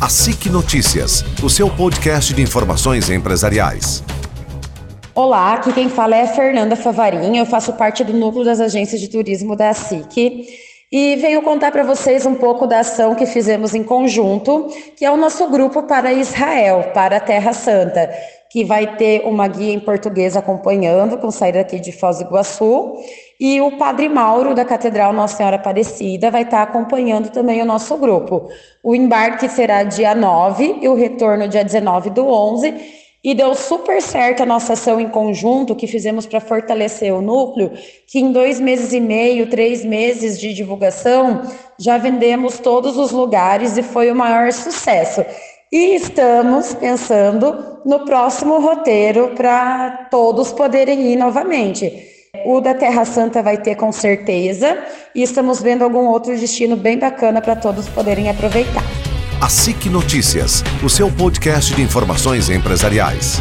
A SIC Notícias, o seu podcast de informações empresariais. Olá, aqui quem fala é Fernanda Favarinha, eu faço parte do núcleo das agências de turismo da SIC e venho contar para vocês um pouco da ação que fizemos em conjunto, que é o nosso grupo para Israel, para a Terra Santa, que vai ter uma guia em português acompanhando, com saída aqui de Foz do Iguaçu, e o Padre Mauro, da Catedral Nossa Senhora Aparecida, vai estar acompanhando também o nosso grupo. O embarque será dia 9 e o retorno dia 19 do 11. E deu super certo a nossa ação em conjunto que fizemos para fortalecer o núcleo, que em dois meses e meio, três meses de divulgação, já vendemos todos os lugares e foi o maior sucesso. E estamos pensando no próximo roteiro para todos poderem ir novamente. O da Terra Santa vai ter com certeza, e estamos vendo algum outro destino bem bacana para todos poderem aproveitar. A SIC Notícias, o seu podcast de informações empresariais.